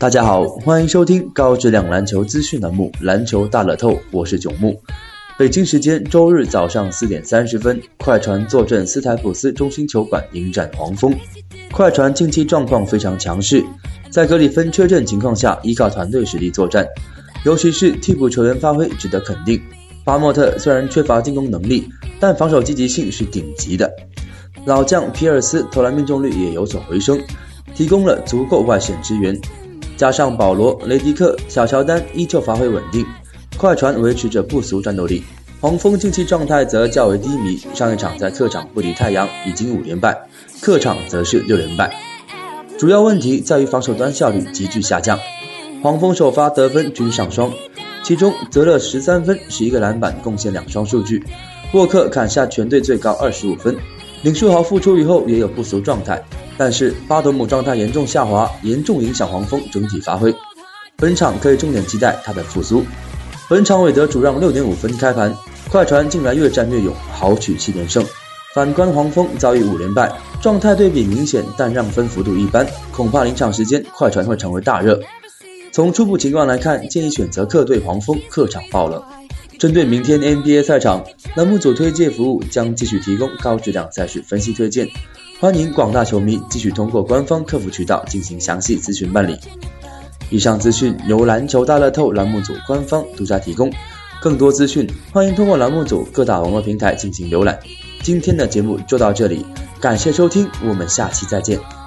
大家好，欢迎收听高质量篮球资讯栏目《篮球大乐透》，我是九木。北京时间周日早上四点三十分，快船坐镇斯台普斯中心球馆迎战黄蜂。快船近期状况非常强势，在格里芬缺阵情况下，依靠团队实力作战，尤其是替补球员发挥值得肯定。巴莫特虽然缺乏进攻能力，但防守积极性是顶级的。老将皮尔斯投篮命中率也有所回升，提供了足够外线支援。加上保罗、雷迪克、小乔丹依旧发挥稳定，快船维持着不俗战斗力。黄蜂近期状态则较为低迷，上一场在客场不敌太阳，已经五连败，客场则是六连败。主要问题在于防守端效率急剧下降。黄蜂首发得分均上双，其中泽勒十三分、十一个篮板，贡献两双数据；沃克砍下全队最高二十五分。林书豪复出以后也有不俗状态，但是巴德姆状态严重下滑，严重影响黄蜂整体发挥。本场可以重点期待他的复苏。本场韦德主让六点五分开盘，快船近来越战越勇，豪取七连胜。反观黄蜂遭遇五连败，状态对比明显，但让分幅度一般，恐怕临场时间快船会成为大热。从初步情况来看，建议选择客队黄蜂客场爆冷。针对明天 NBA 赛场，栏目组推介服务将继续提供高质量赛事分析推荐，欢迎广大球迷继续通过官方客服渠道进行详细咨询办理。以上资讯由篮球大乐透栏目组官方独家提供，更多资讯欢迎通过栏目组各大网络平台进行浏览。今天的节目就到这里，感谢收听，我们下期再见。